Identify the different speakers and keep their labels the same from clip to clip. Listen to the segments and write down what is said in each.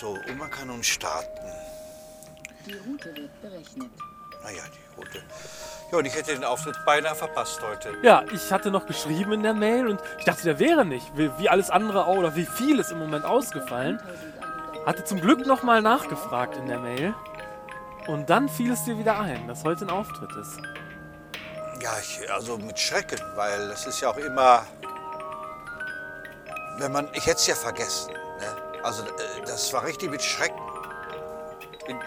Speaker 1: So, und man kann nun starten.
Speaker 2: Die Route wird berechnet.
Speaker 1: Naja, die Route. Ja, und ich hätte den Auftritt beinahe verpasst heute.
Speaker 3: Ja, ich hatte noch geschrieben in der Mail und ich dachte, der wäre nicht. Wie, wie alles andere auch, oder wie viel ist im Moment ausgefallen.
Speaker 2: 1100
Speaker 3: Hatte zum Glück nochmal nachgefragt in der Mail. Und dann fiel es dir wieder ein, dass heute ein Auftritt ist.
Speaker 1: Ja, ich, also mit Schrecken, weil das ist ja auch immer. Wenn man, ich hätte es ja vergessen. Ne? Also, äh, das war richtig mit Schrecken.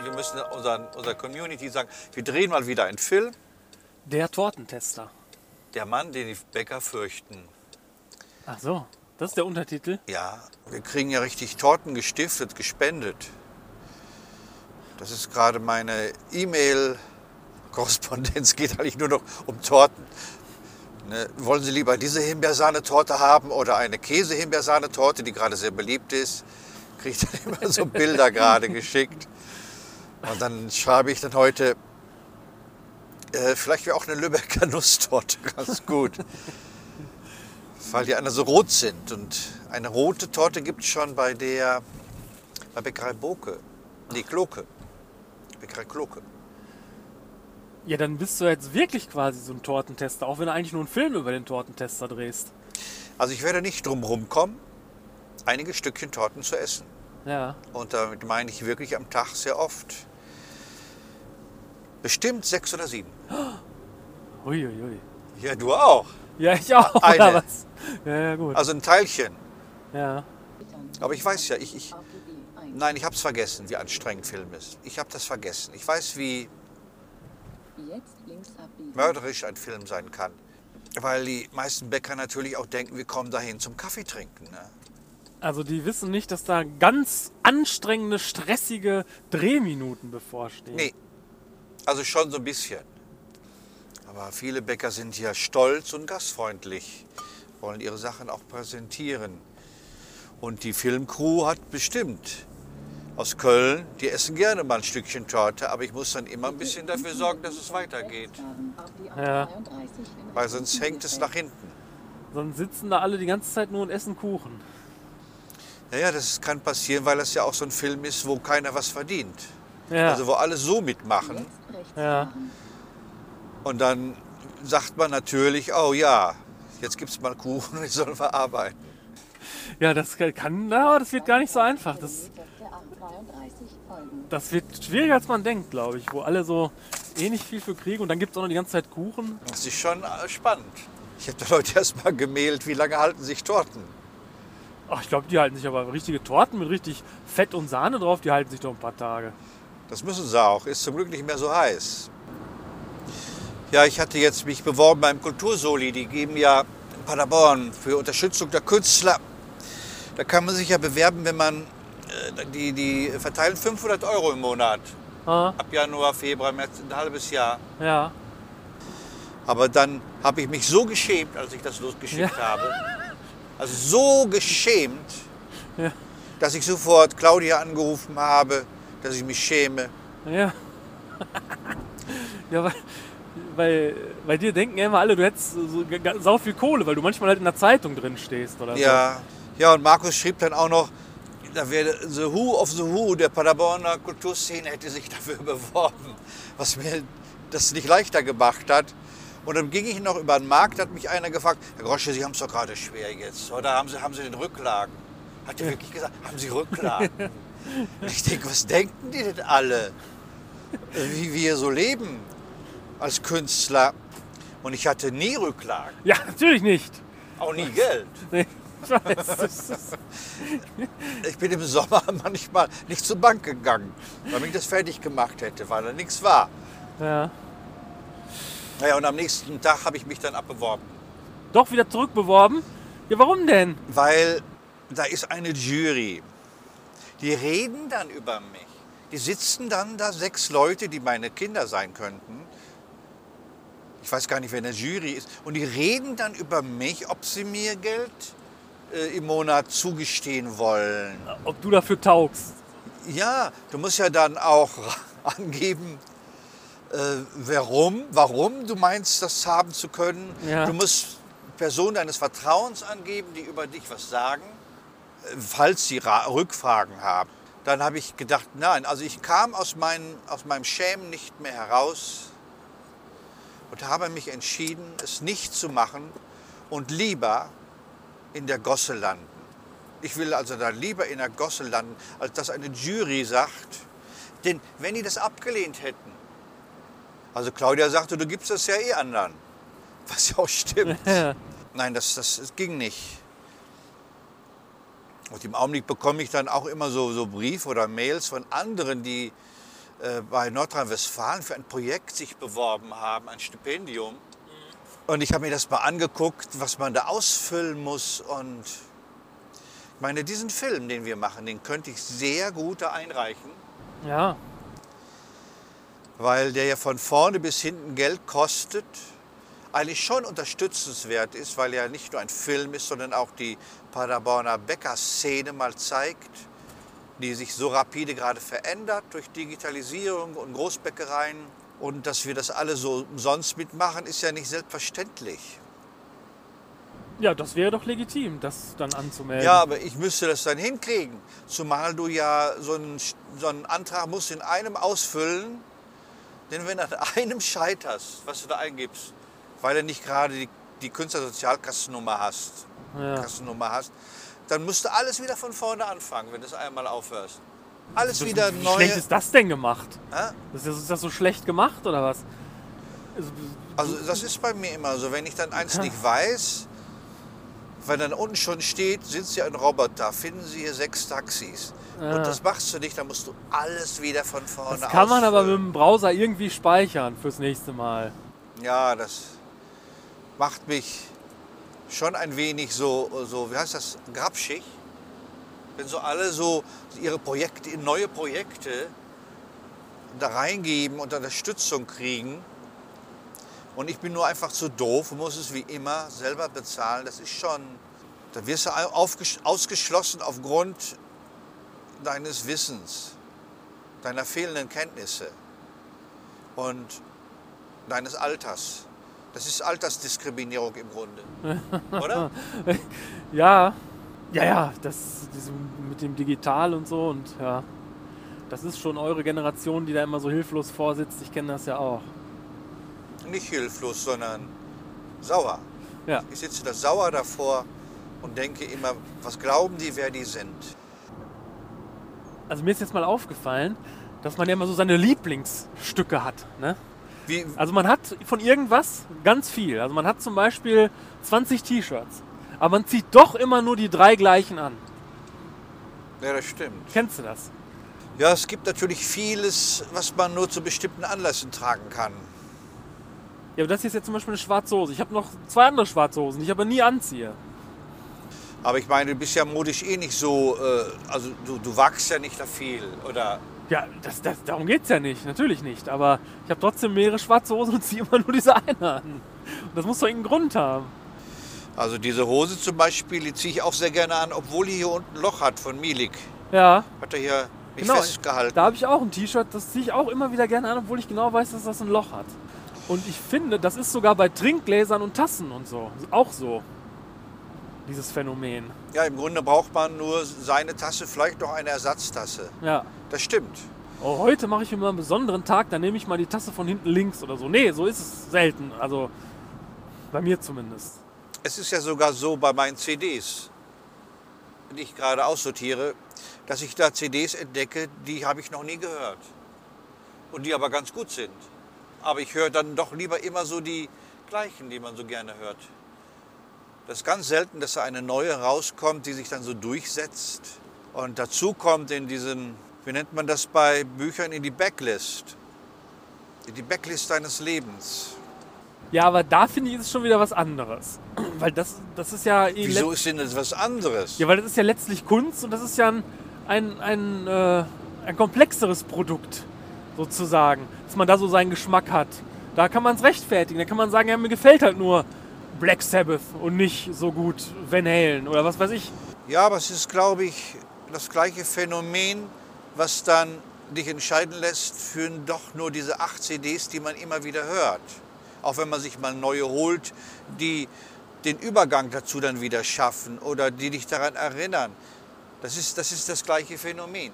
Speaker 1: Wir müssen unseren, unserer Community sagen, wir drehen mal wieder einen Film.
Speaker 3: Der Tortentester.
Speaker 1: Der Mann, den die Bäcker fürchten.
Speaker 3: Ach so, das ist der Untertitel.
Speaker 1: Ja, wir kriegen ja richtig Torten gestiftet, gespendet. Das ist gerade meine E-Mail-Korrespondenz, geht eigentlich nur noch um Torten. Ne, wollen Sie lieber diese Himbeersahnetorte haben oder eine Käse-Himbeersahnetorte, die gerade sehr beliebt ist? Kriege ich dann immer so Bilder gerade geschickt. Und dann schreibe ich dann heute, äh, vielleicht wäre auch eine Lübecker Nusstorte ganz gut weil die anderen so rot sind. Und eine rote Torte gibt es schon bei der bei Bäckerei Boke. Nee, Kloke. Bäckerei Kloke.
Speaker 3: Ja, dann bist du jetzt wirklich quasi so ein Tortentester, auch wenn du eigentlich nur einen Film über den Tortentester drehst.
Speaker 1: Also ich werde nicht drum rumkommen, einige Stückchen Torten zu essen.
Speaker 3: Ja.
Speaker 1: Und damit meine ich wirklich am Tag sehr oft. Bestimmt sechs oder sieben.
Speaker 3: Uiuiui.
Speaker 1: Ja, du auch.
Speaker 3: Ja, ich auch,
Speaker 1: Eine.
Speaker 3: Ja, ja, gut.
Speaker 1: Also ein Teilchen.
Speaker 3: Ja.
Speaker 1: Aber ich weiß ja, ich, ich,
Speaker 2: APB 1.
Speaker 1: nein, ich habe es vergessen, wie anstrengend Film ist. Ich habe das vergessen. Ich weiß, wie
Speaker 2: Jetzt links abbiegen.
Speaker 1: mörderisch ein Film sein kann. Weil die meisten Bäcker natürlich auch denken, wir kommen dahin zum Kaffee trinken. Ne?
Speaker 3: Also die wissen nicht, dass da ganz anstrengende, stressige Drehminuten bevorstehen.
Speaker 1: Nee, also schon so ein bisschen. Aber viele Bäcker sind ja stolz und gastfreundlich, wollen ihre Sachen auch präsentieren. Und die Filmcrew hat bestimmt aus Köln, die essen gerne mal ein Stückchen Torte, aber ich muss dann immer ein bisschen dafür sorgen, dass es weitergeht.
Speaker 3: Ja.
Speaker 2: A33 in
Speaker 1: Weil sonst hängt es nach hinten.
Speaker 3: Sonst sitzen da alle die ganze Zeit nur und essen Kuchen.
Speaker 1: Naja, das kann passieren, weil das ja auch so ein Film ist, wo keiner was verdient.
Speaker 3: Ja.
Speaker 1: Also wo alle so mitmachen.
Speaker 2: Jetzt
Speaker 3: Ja.
Speaker 1: Und dann sagt man natürlich, oh ja, jetzt gibt es mal Kuchen, ich soll verarbeiten.
Speaker 3: ja, das kann, na, das wird gar nicht so einfach. Das,
Speaker 2: Kilometer der A33 folgen.
Speaker 3: das wird schwieriger, als man denkt, glaube ich. Wo alle so eh nicht viel für kriegen und dann gibt es auch noch die ganze Zeit Kuchen.
Speaker 1: Das ist schon äh, spannend. Ich habe da Leute erst mal gemailt, wie lange halten sich Torten?
Speaker 3: Ach, ich glaube, die halten sich aber richtige Torten mit richtig Fett und Sahne drauf, die halten sich doch ein paar Tage.
Speaker 1: Das müssen sie auch, ist zum Glück nicht mehr so heiß. Ja, ich hatte jetzt mich beworben beim Kultursoli, die geben ja in Paderborn für Unterstützung der Künstler. Da kann man sich ja bewerben, wenn man, äh, die, die verteilen 500 Euro im Monat.
Speaker 3: Ah,
Speaker 1: Ab Januar, Februar, März, ein halbes Jahr.
Speaker 3: ja.
Speaker 1: Aber dann habe ich mich so geschämt, als ich das losgeschickt
Speaker 3: Ja.
Speaker 1: habe. Also so geschämt,
Speaker 3: Ja.
Speaker 1: dass ich sofort Claudia angerufen habe, dass ich mich schäme.
Speaker 3: Ja. ja, weil, weil bei dir denken ja immer alle, du hättest so, so sau viel Kohle, weil du manchmal halt in der Zeitung drin stehst oder
Speaker 1: Ja, ja, und Markus schrieb dann auch noch, da wäre The Who of the Who der Paderborner Kulturszene hätte sich dafür beworben, was mir das nicht leichter gemacht hat. Und dann ging ich noch über den Markt, hat mich einer gefragt, Herr Grosche, Sie haben es doch gerade schwer jetzt, oder haben Sie, haben Sie den Rücklagen? Hat er wirklich gesagt, haben Sie Rücklagen? Und ich denke, was denken die denn alle? Wie wir so leben als Künstler. Und ich hatte nie Rücklagen.
Speaker 3: Ja, natürlich nicht.
Speaker 1: auch nie Geld.
Speaker 3: Nee, ich
Speaker 1: bin im Sommer manchmal nicht zur Bank gegangen, weil ich das fertig gemacht hätte, weil da nichts war.
Speaker 3: ja.
Speaker 1: Naja, und am nächsten Tag habe ich mich dann abbeworben,
Speaker 3: Doch wieder zurückbeworben? Ja, warum denn?
Speaker 1: weil da ist eine Jury. Die reden dann über mich. Die sitzen dann da, sechs Leute, die meine Kinder sein könnten. Ich weiß gar nicht, wer in der Jury ist. Und die reden dann über mich, ob sie mir Geld äh, im Monat zugestehen wollen.
Speaker 3: Ob du dafür taugst.
Speaker 1: Ja, du musst ja dann auch angeben, warum, warum du meinst, das haben zu können.
Speaker 3: Ja.
Speaker 1: Du musst Personen deines Vertrauens angeben, die über dich was sagen, äh, falls sie Ra Rückfragen haben. dann habe ich gedacht, nein, also ich kam aus, meinen, aus meinem Schämen nicht mehr heraus und habe mich entschieden, es nicht zu machen und lieber in der Gosse landen. Ich will also da lieber in der Gosse landen, als dass eine Jury sagt, denn wenn die das abgelehnt hätten, also Claudia sagte, du gibst das ja eh anderen, was ja auch stimmt. Nein, das, das, das ging nicht. Und im Augenblick bekomme ich dann auch immer so, so Briefe oder Mails von anderen, die äh, bei Nordrhein-Westfalen für ein Projekt sich beworben haben, ein Stipendium. Und ich habe mir das mal angeguckt, was man da ausfüllen muss. Und ich meine, diesen Film, den wir machen, den könnte ich sehr gut da einreichen,
Speaker 3: Ja.
Speaker 1: Weil der ja von vorne bis hinten Geld kostet. Eigentlich schon unterstützenswert ist, weil er nicht nur ein Film ist, sondern auch die Paderborner Bäckerszene mal zeigt, die sich so rapide gerade verändert durch Digitalisierung und Großbäckereien. Und dass wir das alle so umsonst mitmachen, ist ja nicht selbstverständlich.
Speaker 3: Ja, das wäre doch legitim, das dann anzumelden.
Speaker 1: Ja, aber ich müsste das dann hinkriegen. Zumal du ja so einen, so einen Antrag musst in einem ausfüllen. Denn wenn du an einem scheiterst, was du da eingibst, weil du nicht gerade die, die Künstlersozialkassennummer hast,
Speaker 3: Ja.
Speaker 1: Kassennummer hast, dann musst du alles wieder von vorne anfangen, wenn du es einmal aufhörst. Alles
Speaker 3: Das-
Speaker 1: wieder
Speaker 3: Wie
Speaker 1: neu.
Speaker 3: schlecht ist das denn gemacht?
Speaker 1: Hä?
Speaker 3: Ist das, ist das so schlecht gemacht oder was? Also,
Speaker 1: Also das ist bei mir immer so, wenn ich dann eins nicht weiß, weil dann unten schon steht, sind Sie ein Roboter, finden Sie hier sechs Taxis.
Speaker 3: Ja.
Speaker 1: Und das machst du nicht, dann musst du alles wieder von vorne
Speaker 3: Das kann man aber mit dem Browser irgendwie speichern fürs nächste Mal.
Speaker 1: Ja, das macht mich schon ein wenig so, so wie heißt das, grapschig. Wenn so alle so ihre Projekte, neue Projekte da reingeben und Unterstützung kriegen. Und ich bin nur einfach zu doof und muss es wie immer selber bezahlen. Das ist schon, da wirst du ausgeschlossen aufgrund deines Wissens, deiner fehlenden Kenntnisse und deines Alters. Das ist Altersdiskriminierung im Grunde. Oder?
Speaker 3: Ja, ja, ja, das mit dem Digital und so und ja. Das ist schon eure Generation, die da immer so hilflos vorsitzt. Ich kenne das ja auch.
Speaker 1: Nicht hilflos, sondern sauer.
Speaker 3: Ja.
Speaker 1: Ich sitze da sauer davor und denke immer, was glauben die, wer die sind?
Speaker 3: Also mir ist jetzt mal aufgefallen, dass man ja immer so seine Lieblingsstücke hat. Ne?
Speaker 1: Wie,
Speaker 3: Also man hat von irgendwas ganz viel. Also man hat zum Beispiel 20 T-Shirts. Aber man zieht doch immer nur die drei gleichen an.
Speaker 1: ja, das stimmt.
Speaker 3: Kennst du das?
Speaker 1: Ja, es gibt natürlich vieles, was man nur zu bestimmten Anlässen tragen kann.
Speaker 3: Ja, aber das hier ist jetzt zum Beispiel eine schwarze Hose. Ich habe noch zwei andere schwarze Hosen, die ich aber nie anziehe.
Speaker 1: Aber ich meine, du bist ja modisch eh nicht so, äh, also du, du wagst ja nicht da viel. Oder
Speaker 3: Ja, das, das, darum geht es ja nicht. Natürlich nicht. Aber ich habe trotzdem mehrere schwarze Hosen und ziehe immer nur diese eine an. Und das muss doch irgendeinen Grund haben.
Speaker 1: also diese Hose zum Beispiel, die ziehe ich auch sehr gerne an, obwohl die hier unten ein Loch hat von Milik.
Speaker 3: Ja,
Speaker 1: Hat er hier mich
Speaker 3: Genau,
Speaker 1: festgehalten.
Speaker 3: da habe ich auch ein T-Shirt, das ziehe ich auch immer wieder gerne an, obwohl ich genau weiß, dass das ein Loch hat. Und ich finde, das ist sogar bei Trinkgläsern und Tassen und so auch so. Dieses Phänomen.
Speaker 1: Ja, im Grunde braucht man nur seine Tasse, vielleicht noch eine Ersatztasse.
Speaker 3: Ja.
Speaker 1: Das stimmt.
Speaker 3: Oh, heute mache ich mir mal einen besonderen Tag, dann nehme ich mal die Tasse von hinten links oder so. Nee, so ist es selten. Also bei mir zumindest.
Speaker 1: Es ist ja sogar so bei meinen CDs, die ich gerade aussortiere, dass ich da CDs entdecke, die habe ich noch nie gehört. Und die aber ganz gut sind. Aber ich höre dann doch lieber immer so die gleichen, die man so gerne hört. Das ist ganz selten, dass da eine neue rauskommt, die sich dann so durchsetzt. Und dazu kommt in diesen, wie nennt man das bei Büchern, in die Backlist. In die Backlist deines Lebens.
Speaker 3: Ja, aber da finde ich, ist es schon wieder was anderes. Weil das, das ist ja eh
Speaker 1: Wieso ist denn das was anderes?
Speaker 3: Ja, weil das ist ja letztlich Kunst und das ist ja ein, ein, ein, äh, ein komplexeres Produkt, sozusagen. Dass man da so seinen Geschmack hat. Da kann man es rechtfertigen. Da kann man sagen, ja, mir gefällt halt nur Black Sabbath und nicht so gut Van Halen oder was weiß ich.
Speaker 1: Ja, aber es ist, glaube ich, das gleiche Phänomen, was dann dich entscheiden lässt für doch nur diese acht CDs, die man immer wieder hört. Auch wenn man sich mal neue holt, die den Übergang dazu dann wieder schaffen oder die dich daran erinnern. Das ist das, ist das gleiche Phänomen.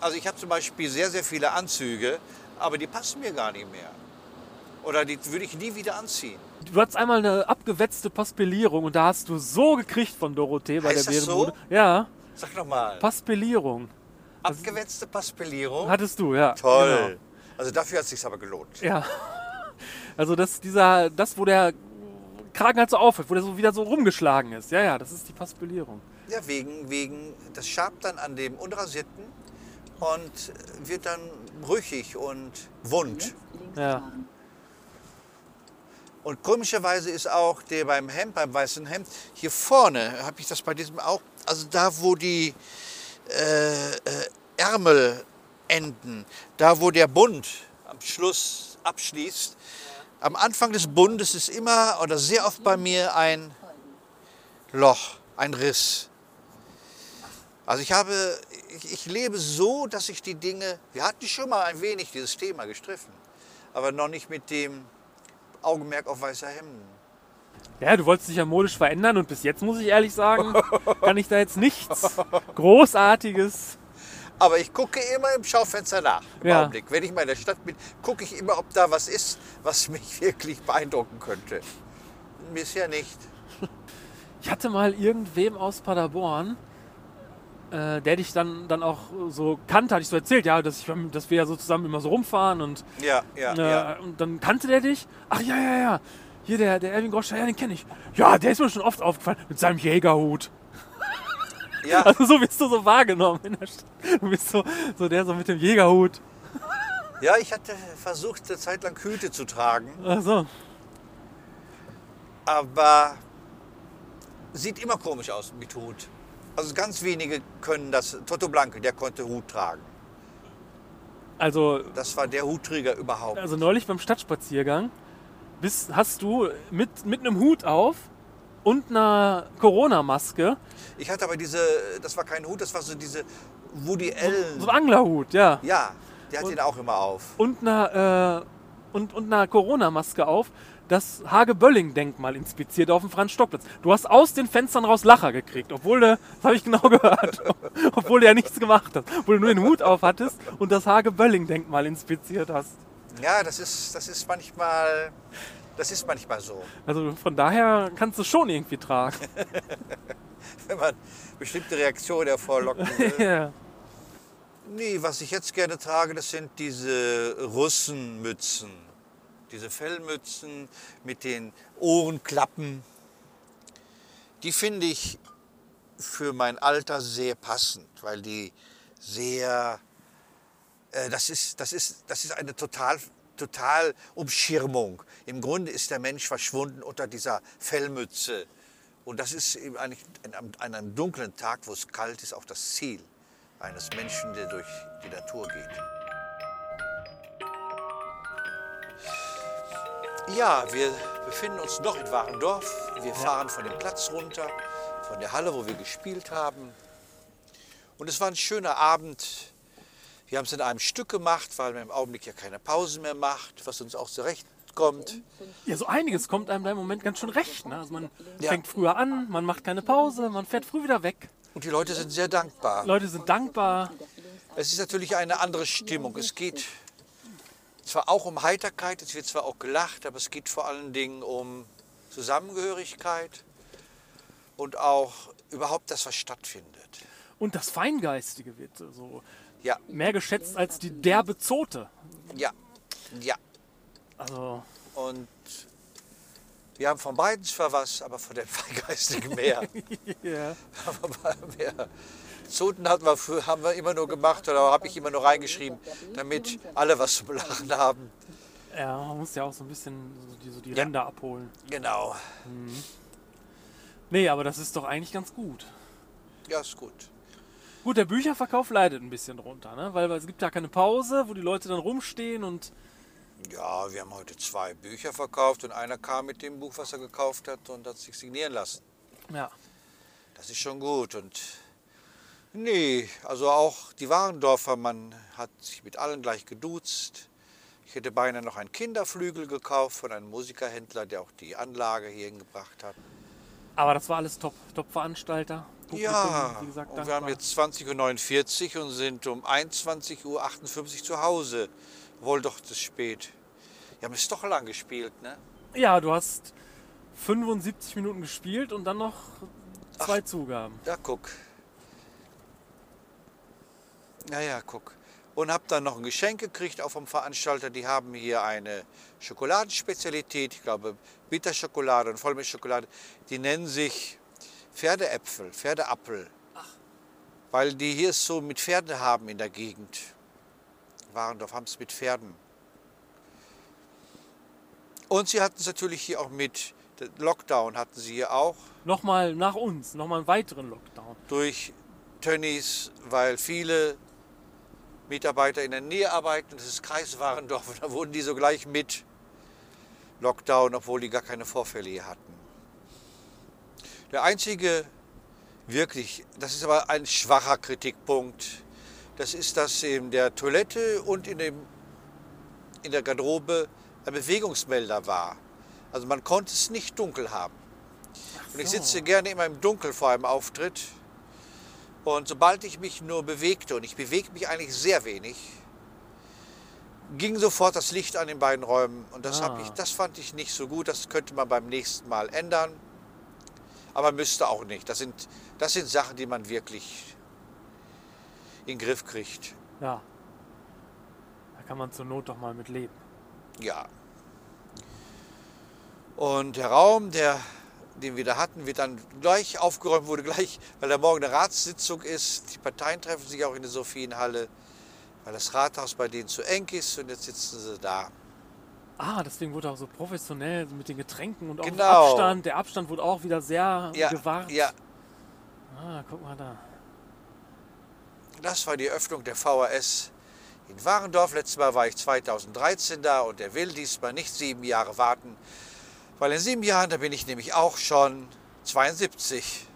Speaker 1: Also ich habe zum Beispiel sehr, sehr viele Anzüge, aber die passen mir gar nicht mehr. Oder die würde ich nie wieder anziehen.
Speaker 3: Du hattest einmal eine abgewetzte Paspellierung und da hast du so gekriegt von Dorothee bei
Speaker 1: Heißt
Speaker 3: der
Speaker 1: das so?
Speaker 3: Bärenbude. Ja,
Speaker 1: Sag noch mal.
Speaker 3: Paspellierung.
Speaker 1: Abgewetzte Paspellierung.
Speaker 3: Hattest du, ja.
Speaker 1: Toll. Also dafür hat es sich aber gelohnt.
Speaker 3: Genau. Ja. Also das, dieser, das, wo der Kragen halt so aufhört, wo der so wieder so rumgeschlagen ist. Ja, ja, das ist die Paspellierung.
Speaker 1: Ja, wegen, wegen, das schabt dann an dem Unrasierten und wird dann brüchig und wund.
Speaker 3: Ja.
Speaker 1: Und komischerweise ist auch der beim Hemd, beim weißen Hemd, hier vorne habe ich das bei diesem auch, also da wo die äh, äh, Ärmel enden, da wo der Bund am Schluss abschließt, am Anfang des Bundes ist immer oder sehr oft bei mir ein Loch, ein Riss. Also ich habe, ich, ich lebe so, dass ich die Dinge, wir hatten schon mal ein wenig dieses Thema gestriffen, aber noch nicht mit dem Augenmerk auf weiße Hemden.
Speaker 3: Ja, du wolltest dich ja modisch verändern und bis jetzt muss ich ehrlich sagen, kann ich da jetzt nichts Großartiges.
Speaker 1: Aber ich gucke immer im Schaufenster nach. Im
Speaker 3: Ja.
Speaker 1: Augenblick. Wenn ich mal in der Stadt bin, gucke ich immer, ob da was ist, was mich wirklich beeindrucken könnte. Bisher nicht.
Speaker 3: Ich hatte mal irgendwem aus Paderborn, äh, der dich dann, dann auch so kannte, hatte ich so erzählt, ja, dass, ich, dass wir ja so zusammen immer so rumfahren und,
Speaker 1: Ja, ja,
Speaker 3: äh,
Speaker 1: ja.
Speaker 3: und dann kannte der dich. Ach ja, ja, ja. Hier der, der Erwin Groscher, ja, den kenne ich. Ja, der ist mir schon oft aufgefallen mit seinem Jägerhut.
Speaker 1: ja.
Speaker 3: Also so wirst du so wahrgenommen in der Stadt. Du bist so, so der so mit dem Jägerhut.
Speaker 1: Ja, ich hatte versucht, eine Zeit lang Hüte zu tragen,
Speaker 3: Ach so.
Speaker 1: aber sieht immer komisch aus mit Hut. Also ganz wenige können das. Toto Blanke, der konnte Hut tragen.
Speaker 3: Also,
Speaker 1: Das war der Hutträger überhaupt.
Speaker 3: also neulich beim Stadtspaziergang bist, hast du mit, mit einem Hut auf und einer Corona-Maske,
Speaker 1: Ich hatte aber diese, das war kein Hut, das war so diese Woody Allen.
Speaker 3: so ein Anglerhut, ja.
Speaker 1: Ja, der hat
Speaker 3: Und-
Speaker 1: den auch immer auf.
Speaker 3: und einer, äh, und, und einer Corona-Maske auf, das Hage-Bölling-Denkmal inspiziert auf dem Franz-Stock-Platz. Du hast aus den Fenstern raus Lacher gekriegt, obwohl du, das habe ich genau gehört, obwohl du ja nichts gemacht hast, obwohl du nur den Hut auf hattest und das Hage-Bölling-Denkmal inspiziert hast.
Speaker 1: Ja, das ist, das ist manchmal, das ist manchmal so.
Speaker 3: Also von daher kannst du schon irgendwie tragen.
Speaker 1: Wenn man bestimmte Reaktionen hervorlocken will.
Speaker 3: ja.
Speaker 1: Nee, was ich jetzt gerne trage, das sind diese Russenmützen. Diese Fellmützen mit den Ohrenklappen. Die finde ich für mein Alter sehr passend, weil die sehr, äh, das, ist, das, ist, das ist eine total, total Umschirmung. Im Grunde ist der Mensch verschwunden unter dieser Fellmütze. Und das ist eben eigentlich an an einem dunklen Tag, wo es kalt ist, auch das Ziel eines Menschen, der durch die Natur geht. Ja, wir befinden uns noch in Warendorf. Wir fahren von dem Platz runter, von der Halle, wo wir gespielt haben. Und es war ein schöner Abend. Wir haben es in einem Stück gemacht, weil man im Augenblick ja keine Pause mehr macht, was uns auch zurechtkommt.
Speaker 3: ja, so einiges kommt einem da im Moment ganz schön recht. Ne? Also man
Speaker 1: Ja.
Speaker 3: fängt früher an, man macht keine Pause, man fährt früh wieder weg.
Speaker 1: Und die Leute sind sehr dankbar.
Speaker 3: Leute sind dankbar.
Speaker 1: Es ist natürlich eine andere Stimmung. Es geht zwar auch um Heiterkeit, es wird zwar auch gelacht, aber es geht vor allen Dingen um Zusammengehörigkeit und auch überhaupt das, was stattfindet.
Speaker 3: Und das Feingeistige wird so
Speaker 1: Ja,
Speaker 3: mehr geschätzt als die derbe Zote.
Speaker 1: ja, ja.
Speaker 3: Also,
Speaker 1: Und wir haben von beiden zwar was, aber von den Feingeistigen mehr.
Speaker 3: ja.
Speaker 1: Aber mehr. Zoten hatten wir, haben wir immer nur gemacht oder habe ich immer nur reingeschrieben, damit alle was zu belachen haben.
Speaker 3: ja, man muss ja auch so ein bisschen so die, so die
Speaker 1: Ja.
Speaker 3: Ränder abholen.
Speaker 1: Genau.
Speaker 3: Nee, aber das ist doch eigentlich ganz gut.
Speaker 1: Ja, ist gut.
Speaker 3: Gut, der Bücherverkauf leidet ein bisschen drunter, ne? weil, weil es gibt ja keine Pause, wo die Leute dann rumstehen und
Speaker 1: Ja, wir haben heute zwei Bücher verkauft und einer kam mit dem Buch, was er gekauft hat und hat sich signieren lassen.
Speaker 3: ja.
Speaker 1: Das ist schon gut. Und nee, also auch die Warendorfer, man hat sich mit allen gleich geduzt. Ich hätte beinahe noch einen Kinderflügel gekauft von einem Musikerhändler, der auch die Anlage hier hingebracht hat.
Speaker 3: Aber das war alles top, Top-Veranstalter. Publikum,
Speaker 1: Ja,
Speaker 3: gesagt,
Speaker 1: und wir haben jetzt 20.49 Uhr und sind um 21.58 Uhr zu Hause. Wohl doch das spät. Wir haben es doch lang gespielt, ne?
Speaker 3: Ja, du hast 75 Minuten gespielt und dann noch zwei Zugaben.
Speaker 1: Ja, guck. Ja, ja, guck. Und hab dann noch ein Geschenk gekriegt, auch vom Veranstalter. Die haben hier eine Schokoladenspezialität, ich glaube Bitterschokolade und Vollmilchschokolade. Die nennen sich Pferdeäpfel, Pferdeappel. Weil die hier es so mit Pferden haben in der Gegend. Warendorf haben es mit Pferden. Und sie hatten es natürlich hier auch mit Lockdown, hatten sie hier auch
Speaker 3: Nochmal nach uns, nochmal einen weiteren Lockdown.
Speaker 1: durch Tönnies, weil viele Mitarbeiter in der Nähe arbeiten. Das ist Kreis Warendorf und da wurden die sogleich mit Lockdown, obwohl die gar keine Vorfälle hier hatten. Der einzige wirklich, das ist aber ein schwacher Kritikpunkt, das ist, dass in der Toilette und in, dem, in der Garderobe ein Bewegungsmelder war. Also man konnte es nicht dunkel haben. Und ich
Speaker 3: so.
Speaker 1: sitze gerne immer im Dunkeln vor einem Auftritt. Und sobald ich mich nur bewegte, und ich bewege mich eigentlich sehr wenig, ging sofort das Licht an den beiden Räumen. Und das, hab
Speaker 3: Ah.
Speaker 1: ich, das fand ich nicht so gut. Das könnte man beim nächsten Mal ändern. Aber müsste auch nicht. Das sind, das sind Sachen, die man wirklich in den Griff kriegt.
Speaker 3: Ja. Da kann man zur Not doch mal mit leben.
Speaker 1: Ja. Und der Raum, der, den wir da hatten, wird dann gleich aufgeräumt, wurde gleich, weil da morgen eine Ratssitzung ist. Die Parteien treffen sich auch in der Sophienhalle, weil das Rathaus bei denen zu eng ist und jetzt sitzen sie da.
Speaker 3: Ah, deswegen wurde auch so professionell mit den Getränken und auch
Speaker 1: Genau.
Speaker 3: Abstand. Der Abstand wurde auch wieder sehr
Speaker 1: Ja,
Speaker 3: gewahrt.
Speaker 1: ja,
Speaker 3: Ah, guck mal da.
Speaker 1: das war die Eröffnung der VHS in Warendorf. Letztes Mal war ich 2013 da und er will diesmal nicht sieben Jahre warten, weil in sieben Jahren, da bin ich nämlich auch schon 72.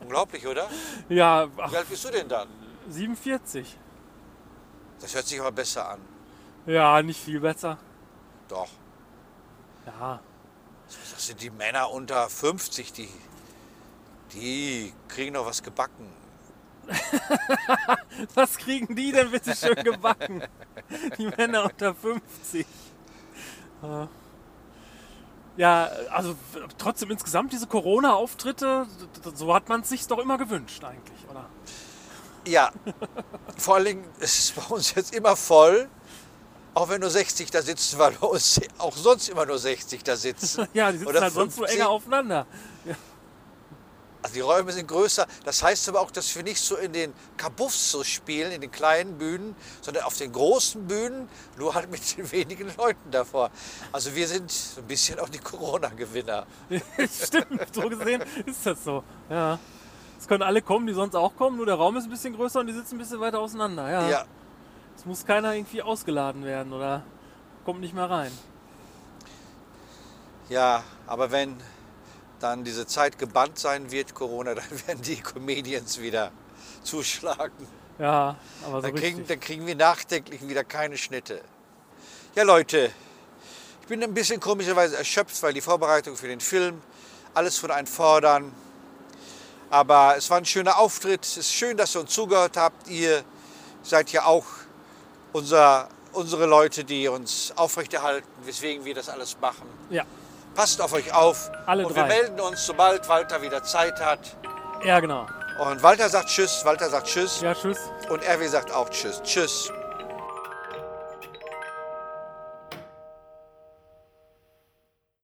Speaker 1: Unglaublich, oder?
Speaker 3: Ja, ach,
Speaker 1: Wie alt bist du denn dann?
Speaker 3: 47.
Speaker 1: Das hört sich aber besser an.
Speaker 3: Ja, nicht viel besser.
Speaker 1: Doch.
Speaker 3: Ja,
Speaker 1: Das sind die Männer unter 50, die, die kriegen noch was gebacken.
Speaker 3: was kriegen die denn bitte schön gebacken? Die Männer unter 50. Ja, also trotzdem insgesamt diese Corona-Auftritte, so hat man es sich doch immer gewünscht eigentlich, oder?
Speaker 1: Ja, vor allen Dingen ist es bei uns jetzt immer voll. Auch wenn nur 60 da sitzen, weil bei uns auch sonst immer nur 60 da sitzen.
Speaker 3: Ja, die sitzen
Speaker 1: Oder
Speaker 3: halt sonst so
Speaker 1: 50.
Speaker 3: enger aufeinander.
Speaker 1: Also die Räume sind größer. Das heißt aber auch, dass wir nicht so in den Kabuffs so spielen, in den kleinen Bühnen, sondern auf den großen Bühnen, nur halt mit den wenigen Leuten davor. Also wir sind so ein bisschen auch die Corona-Gewinner.
Speaker 3: Stimmt, so gesehen ist das so. Ja. Es können alle kommen, die sonst auch kommen, nur der Raum ist ein bisschen größer und die sitzen ein bisschen weiter auseinander. Ja.
Speaker 1: Ja,
Speaker 3: Es muss keiner irgendwie ausgeladen werden oder kommt nicht mehr rein.
Speaker 1: ja, aber wenn dann diese Zeit gebannt sein wird, Corona, dann werden die Comedians wieder zuschlagen.
Speaker 3: Ja, aber so
Speaker 1: Dann kriegen,
Speaker 3: richtig.
Speaker 1: dann kriegen wir nachträglich wieder keine Schnitte. Ja, Leute, ich bin ein bisschen komischerweise erschöpft, weil die Vorbereitung für den Film alles von einem fordern. Aber es war ein schöner Auftritt. Es ist schön, dass ihr uns zugehört habt. Ihr seid ja auch unser, unsere Leute, die uns aufrechterhalten, weswegen wir das alles machen.
Speaker 3: Ja,
Speaker 1: Passt auf euch auf.
Speaker 3: Alle
Speaker 1: Und
Speaker 3: drei.
Speaker 1: wir melden uns, sobald Walter wieder Zeit hat.
Speaker 3: ja genau.
Speaker 1: Und Walter sagt Tschüss, Walter sagt Tschüss.
Speaker 3: Ja, tschüss.
Speaker 1: Und Erwin sagt auch Tschüss. Tschüss.